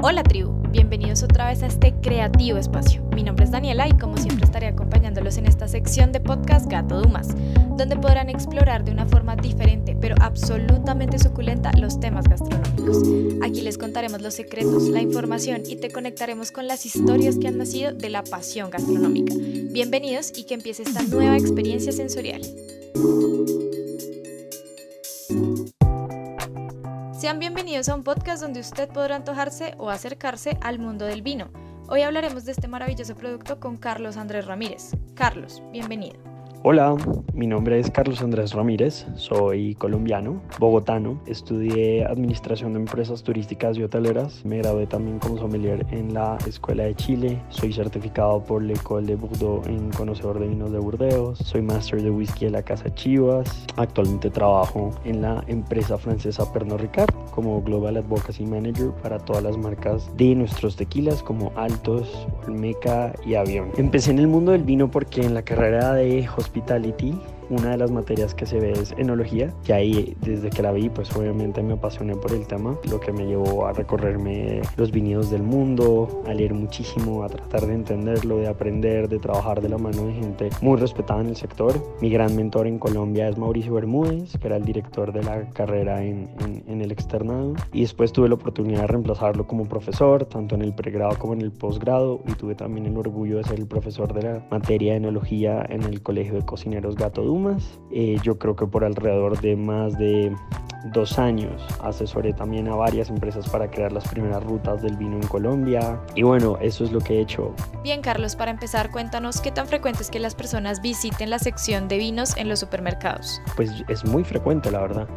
Hola tribu, bienvenidos otra vez a este creativo espacio. Mi nombre es Daniela y como siempre estaré acompañándolos en esta sección de podcast Gato Dumas, donde podrán explorar de una forma diferente pero absolutamente suculenta los temas gastronómicos. Aquí les contaremos los secretos, la información y te conectaremos con las historias que han nacido de la pasión gastronómica. Bienvenidos y que empiece esta nueva experiencia sensorial. Sean bienvenidos a un podcast donde usted podrá antojarse o acercarse al mundo del vino. Hoy hablaremos de este maravilloso producto con Carlos Andrés Ramírez. Carlos, bienvenido. Hola, mi nombre es Carlos Andrés Ramírez, soy colombiano, bogotano, estudié Administración de Empresas Turísticas y Hoteleras, me gradué también como sommelier en la Escuela de Chile, soy certificado por la École de Bordeaux en conocedor de vinos de Burdeos, soy máster de whisky de la Casa Chivas, actualmente trabajo en la empresa francesa Pernod Ricard como Global Advocacy Manager para todas las marcas de nuestros tequilas como Altos, Olmeca y Avión. Empecé en el mundo del vino porque en la carrera de hospitality una de las materias que se ve es enología, que ahí desde que la vi pues obviamente me apasioné por el tema, lo que me llevó a recorrerme los viñedos del mundo, a leer muchísimo, a tratar de entenderlo, de aprender, de trabajar de la mano de gente muy respetada en el sector. Mi gran mentor en Colombia es Mauricio Bermúdez, que era el director de la carrera en, en, el externado y después tuve la oportunidad de reemplazarlo como profesor, tanto en el pregrado como en el posgrado y tuve también el orgullo de ser el profesor de la materia de enología en el Colegio de Cocineros Gato Eh, yo creo que por alrededor de más de dos años asesoré también a varias empresas para crear las primeras rutas del vino en Colombia. Y bueno, eso es lo que he hecho. Bien, Carlos, para empezar, cuéntanos qué tan frecuente es que las personas visiten la sección de vinos en los supermercados. Pues es muy frecuente, la verdad.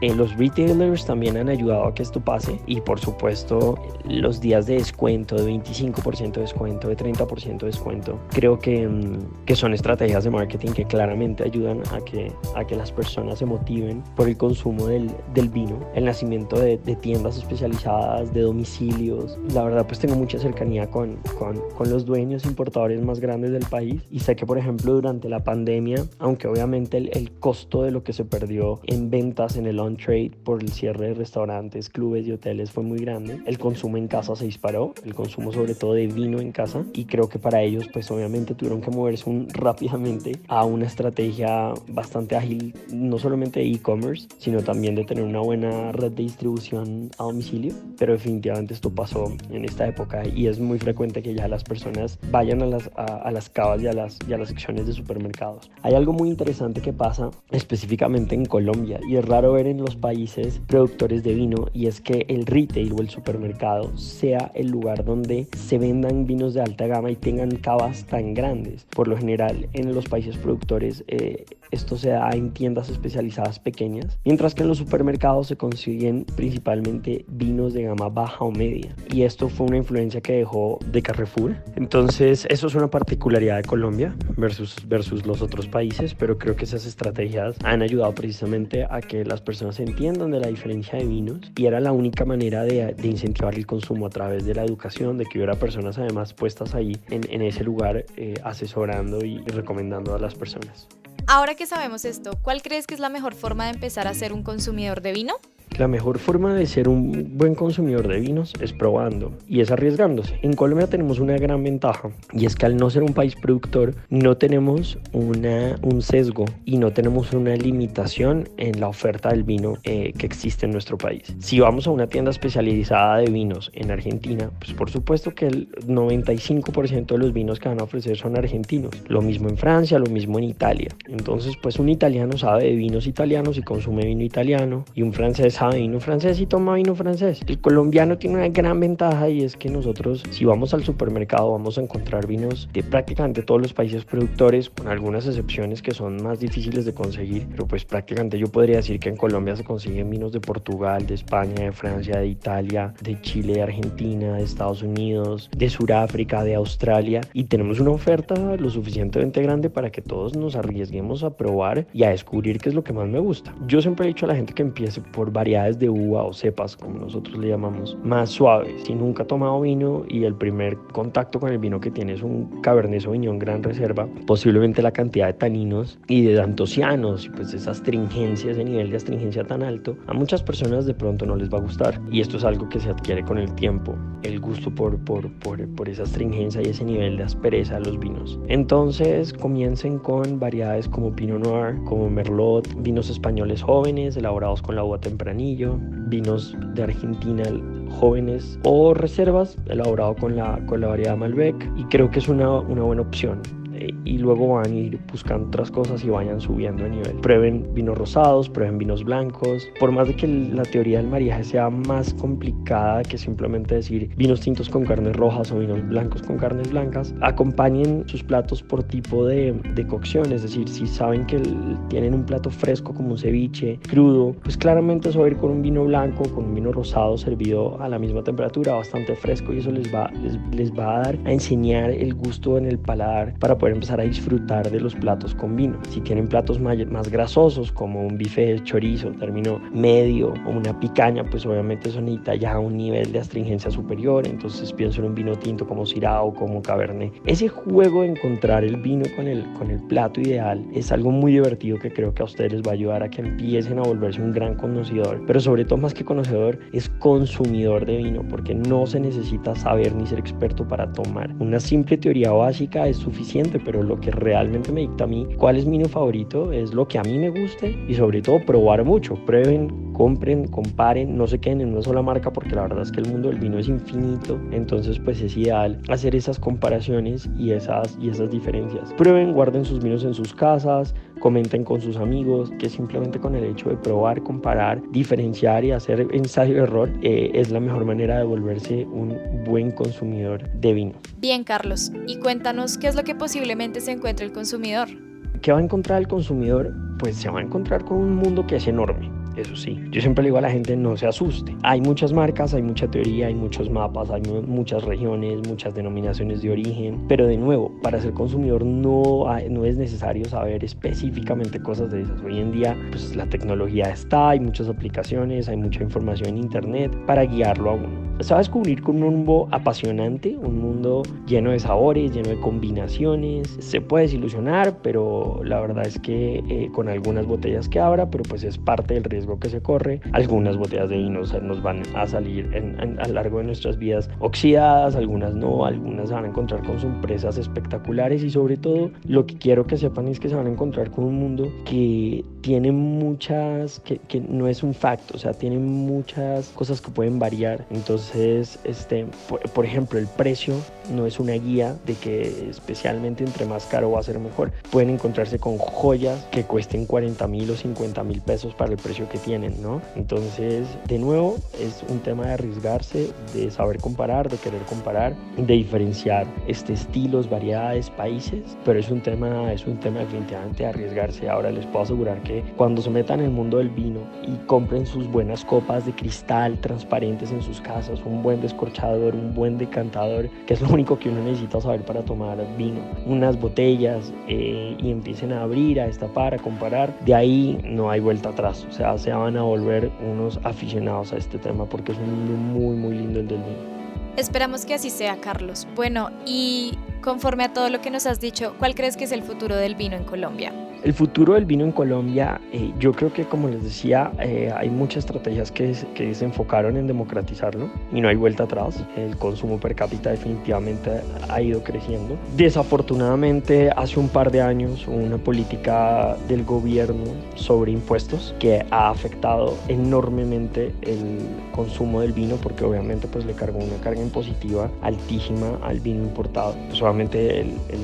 Eh, los retailers también han ayudado a que esto pase y por supuesto los días de descuento, de 25% de descuento, de 30% de descuento, creo que, mm, que son estrategias de marketing que claramente ayudan a que, a que las personas se motiven por el consumo del, del vino, el nacimiento de, de, tiendas especializadas, de domicilios. La verdad pues tengo mucha cercanía con, con, con los dueños importadores más grandes del país y sé que por ejemplo durante la pandemia, aunque obviamente el, el costo de lo que se perdió en ventas en el trade por el cierre de restaurantes, clubes y hoteles fue muy grande. El consumo en casa se disparó, el consumo sobre todo de vino en casa y creo que para ellos pues obviamente tuvieron que moverse un, rápidamente a una estrategia bastante ágil, no solamente de e-commerce, sino también de tener una buena red de distribución a domicilio. Pero definitivamente esto pasó en esta época y es muy frecuente que ya las personas vayan a las, a, las cavas y a las, y a las secciones de supermercados. Hay algo muy interesante que pasa específicamente en Colombia y es raro ver en los países productores de vino y es que el retail o el supermercado sea el lugar donde se vendan vinos de alta gama y tengan cavas tan grandes. Por lo general en los países productores eh, esto se da en tiendas especializadas pequeñas, mientras que en los supermercados se consiguen principalmente vinos de gama baja o media. Y esto fue una influencia que dejó de Carrefour. Entonces eso es una particularidad de Colombia versus, versus los otros países, pero creo que esas estrategias han ayudado precisamente a que las personas entiendan de la diferencia de vinos y era la única manera de, incentivar el consumo a través de la educación, de que hubiera personas además puestas ahí en, ese lugar eh, asesorando y recomendando a las personas. Ahora que sabemos esto, ¿cuál crees que es la mejor forma de empezar a ser un consumidor de vino? La mejor forma de ser un buen consumidor de vinos es probando y es arriesgándose. En Colombia tenemos una gran ventaja y es que al no ser un país productor no tenemos un sesgo y no tenemos una limitación en la oferta del vino eh, que existe en nuestro país. Si vamos a una tienda especializada de vinos en Argentina, pues por supuesto que el 95% de los vinos que van a ofrecer son argentinos. Lo mismo en Francia, lo mismo en Italia. Entonces pues un italiano sabe de vinos italianos y consume vino italiano y un francés vino francés y toma vino francés. El colombiano tiene una gran ventaja y es que nosotros si vamos al supermercado vamos a encontrar vinos de prácticamente todos los países productores, con algunas excepciones que son más difíciles de conseguir, pero pues prácticamente yo podría decir que en Colombia se consiguen vinos de Portugal, de España, de Francia, de Italia, de Chile, de Argentina, de Estados Unidos, de Sudáfrica, de Australia y tenemos una oferta lo suficientemente grande para que todos nos arriesguemos a probar y a descubrir qué es lo que más me gusta. Yo siempre he dicho a la gente que empiece por variar variedades de uva o cepas, como nosotros le llamamos, más suaves. Si nunca ha tomado vino y el primer contacto con el vino que tiene es un Cabernet Sauvignon Gran Reserva, posiblemente la cantidad de taninos y de antocianos, pues esa astringencia, ese nivel de astringencia tan alto, a muchas personas de pronto no les va a gustar. Y esto es algo que se adquiere con el tiempo, el gusto por, por, por, por esa astringencia y ese nivel de aspereza de los vinos. Entonces comiencen con variedades como Pinot Noir, como Merlot, vinos españoles jóvenes elaborados con la uva vinos de Argentina jóvenes o reservas elaborado con la, con la variedad Malbec y creo que es una, una buena opción. Eh, y luego van a ir buscando otras cosas y vayan subiendo de nivel. Prueben vinos rosados, prueben vinos blancos. Por más de que la teoría del mariaje sea más complicada que simplemente decir vinos tintos con carnes rojas o vinos blancos con carnes blancas, acompañen sus platos por tipo de, de cocción. Es decir, si saben que tienen un plato fresco como un ceviche, crudo, pues claramente eso va a ir con un vino blanco, con un vino rosado servido a la misma temperatura, bastante fresco y eso les va, les, les va a dar a enseñar el gusto en el paladar para poder empezar a disfrutar de los platos con vino. Si tienen platos más grasosos como un bife de chorizo, término medio o una picaña, pues obviamente eso necesita ya un nivel de astringencia superior. Entonces pienso en un vino tinto como Syrah o como Cabernet. Ese juego de encontrar el vino con el, con el plato ideal es algo muy divertido que creo que a ustedes les va a ayudar a que empiecen a volverse un gran conocedor. Pero sobre todo más que conocedor es consumidor de vino porque no se necesita saber ni ser experto para tomar. Una simple teoría básica es suficiente, pero lo que realmente me dicta a mí cuál es mi vino favorito es lo que a mí me guste y sobre todo probar mucho. Prueben, compren, comparen, no se queden en una sola marca porque la verdad es que el mundo del vino es infinito. Entonces pues es ideal hacer esas comparaciones y esas, y esas diferencias. Prueben, guarden sus vinos en sus casas, comenten con sus amigos, que simplemente con el hecho de probar, comparar, diferenciar y hacer ensayo-error eh, es la mejor manera de volverse un buen consumidor de vino. Bien, Carlos, y cuéntanos qué es lo que posiblemente se encuentra el consumidor. ¿Qué va a encontrar el consumidor? Pues se va a encontrar con un mundo que es enorme eso sí. Yo siempre le digo a la gente no se asuste. Hay muchas marcas, hay mucha teoría, hay muchos mapas, hay muchas regiones, muchas denominaciones de origen, pero de nuevo, para ser consumidor no, no es necesario saber específicamente cosas de esas. Hoy en día pues la tecnología está, hay muchas aplicaciones, hay mucha información en internet para guiarlo a uno. Se va a descubrir con un mundo apasionante, un mundo lleno de sabores, lleno de combinaciones. Se puede desilusionar, pero la verdad es que eh, con algunas botellas que abra, pero pues es parte del riesgo que se corre. Algunas botellas de vino nos van a salir a lo largo de nuestras vidas oxidadas, algunas no, algunas se van a encontrar con sorpresas espectaculares y sobre todo lo que quiero que sepan es que se van a encontrar con un mundo que tiene muchas, que, que no es un facto, o sea, tiene muchas cosas que pueden variar. Entonces, este, por, por ejemplo, el precio no es una guía de que especialmente entre más caro va a ser mejor. Pueden encontrarse con joyas que cuesten 40 mil o 50 mil pesos para el precio que tienen, ¿no? Entonces, de nuevo, es un tema de arriesgarse, de saber comparar, de querer comparar, de diferenciar este, estilos, variedades, países, pero es un tema, es un tema definitivamente de arriesgarse. Ahora les puedo asegurar que cuando se metan en el mundo del vino y compren sus buenas copas de cristal transparentes en sus casas, un buen descorchador, un buen decantador, que es lo único que uno necesita saber para tomar vino, unas botellas eh, y empiecen a abrir, a destapar, a comparar, de ahí no hay vuelta atrás. O sea, se van a volver unos aficionados a este tema porque es un mundo muy, muy lindo el del vino. Esperamos que así sea, Carlos. Bueno, y conforme a todo lo que nos has dicho, ¿cuál crees que es el futuro del vino en Colombia? El futuro del vino en Colombia, eh, yo creo que como les decía, eh, hay muchas estrategias que, que, se enfocaron en democratizarlo y no hay vuelta atrás. El consumo per cápita definitivamente ha ido creciendo. Desafortunadamente, hace un par de años hubo una política del gobierno sobre impuestos que ha afectado enormemente el consumo del vino porque obviamente pues le cargó una carga impositiva altísima al vino importado. Pues obviamente el, el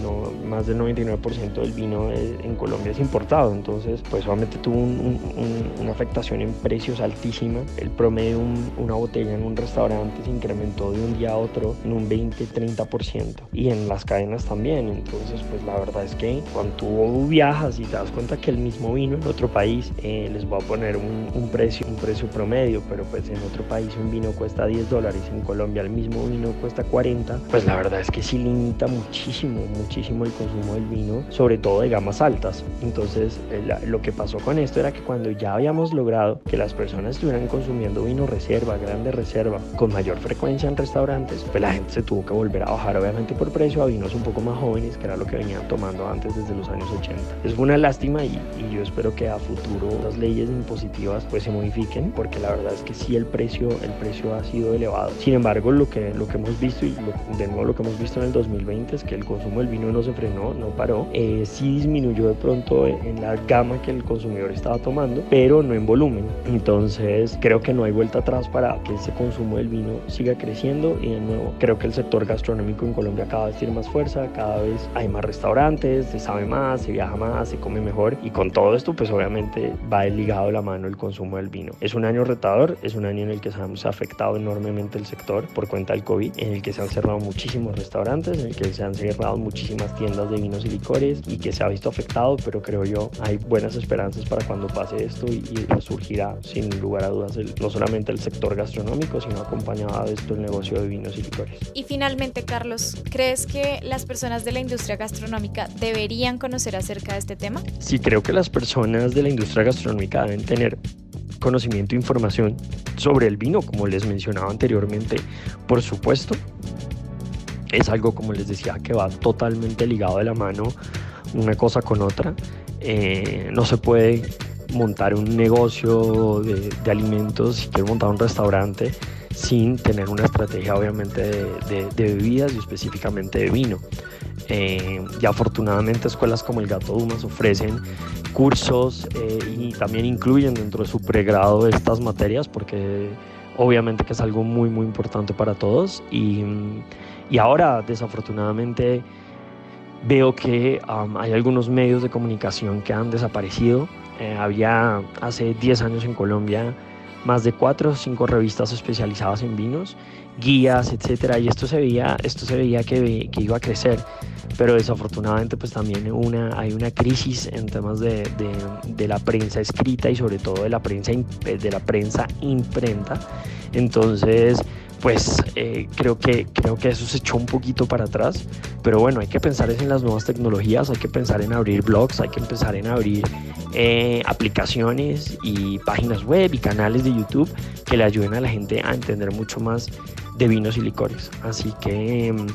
más del 99% del vino en Colombia es importado, entonces pues obviamente tuvo una afectación en precios altísima. El promedio de una botella en un restaurante se incrementó de un día a otro en un 20-30% y en las cadenas también. Entonces pues la verdad es que cuando tú viajas y te das cuenta que el mismo vino en otro país eh, les va a poner un, precio, un precio promedio, pero pues en otro país un vino cuesta 10 dólares, en Colombia el mismo vino cuesta 40, pues la verdad es que sí limita muchísimo, muchísimo el consumo del vino, sobre todo de gamas altas. Entonces, lo que pasó con esto era que cuando ya habíamos logrado que las personas estuvieran consumiendo vino reserva, grande reserva, con mayor frecuencia en restaurantes, pues la gente se tuvo que volver a bajar, obviamente por precio, a vinos un poco más jóvenes, que era lo que venían tomando antes desde los años 80. Es una lástima y, yo espero que a futuro las leyes impositivas pues se modifiquen, porque la verdad es que sí el precio, el precio ha sido elevado. Sin embargo, lo que, lo que hemos visto y de nuevo lo que hemos visto en el 2020 es que el consumo del vino no se frenó, no paró, eh, sí disminuyó de pronto en la gama que el consumidor estaba tomando, pero no en volumen. Entonces creo que no hay vuelta atrás para que ese consumo del vino siga creciendo y de nuevo creo que el sector gastronómico en Colombia cada vez tiene más fuerza, cada vez hay más restaurantes, se sabe más, se viaja más, se come mejor y con todo esto pues obviamente va ligado la mano el consumo del vino. Es un año retador, es un año en el que se ha afectado enormemente el sector por cuenta del COVID, en el que se han cerrado muchísimos restaurantes, en el que se han cerrado muchísimas tiendas de vinos y licores y que se ha visto afectado, pero creo yo hay buenas esperanzas para cuando pase esto y, resurgirá sin lugar a dudas no solamente el sector gastronómico, sino acompañado de esto el negocio de vinos y licores. Y finalmente, Carlos, ¿crees que las personas de la industria gastronómica deberían conocer acerca de este tema? Sí, creo que las personas de la industria gastronómica deben tener conocimiento e información sobre el vino, como les mencionaba anteriormente, por supuesto. Es algo, como les decía, que va totalmente ligado de la mano una cosa con otra. Eh, no se puede montar un negocio de, alimentos, si quiero montar un restaurante, sin tener una estrategia obviamente de, bebidas y específicamente de vino. Eh, y afortunadamente escuelas como el Gato Dumas ofrecen cursos eh, y también incluyen dentro de su pregrado estas materias porque obviamente que es algo muy muy importante para todos y, y ahora desafortunadamente veo que hay algunos medios de comunicación que han desaparecido. Eh, había hace 10 años en Colombia más de 4 o 5 revistas especializadas en vinos, guías, etcétera, y esto se veía, esto se veía que, que iba a crecer, pero desafortunadamente pues también una, hay una crisis en temas de, de, de, la prensa escrita y sobre todo de la prensa, de la prensa imprenta. Entonces, pues eh, creo, que, creo que eso se echó un poquito para atrás, pero bueno, hay que pensar en las nuevas tecnologías, hay que pensar en abrir blogs, hay que empezar en abrir eh, aplicaciones y páginas web y canales de YouTube que le ayuden a la gente a entender mucho más de vinos y licores. Así que mm,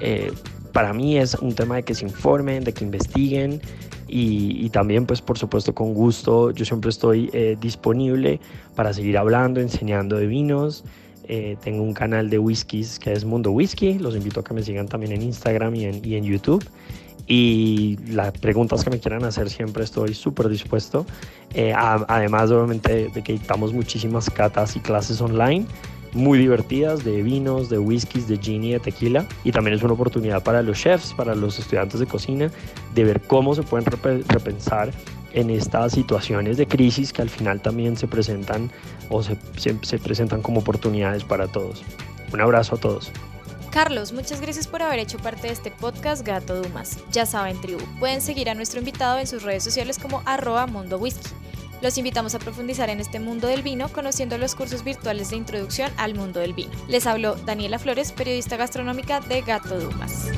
eh, para mí es un tema de que se informen, de que investiguen y, también pues por supuesto con gusto yo siempre estoy disponible para seguir hablando, enseñando de vinos. Eh, tengo un canal de whiskies que es Mundo Whisky. Los invito a que me sigan también en Instagram y en, y en YouTube. Y las preguntas que me quieran hacer siempre estoy súper dispuesto. Eh, además, obviamente, de que dictamos muchísimas catas y clases online muy divertidas de vinos, de whiskies, de gin y de tequila. Y también es una oportunidad para los chefs, para los estudiantes de cocina, de ver cómo se pueden repensar en estas situaciones de crisis que al final también se presentan o se, se, presentan como oportunidades para todos. Un abrazo a todos. Carlos, muchas gracias por haber hecho parte de este podcast Gato Dumas. Ya saben, tribu, pueden seguir a nuestro invitado en sus redes sociales como arroba mundo whisky. Los invitamos a profundizar en este mundo del vino conociendo los cursos virtuales de introducción al mundo del vino. Les habló Daniela Flores, periodista gastronómica de Gato Dumas.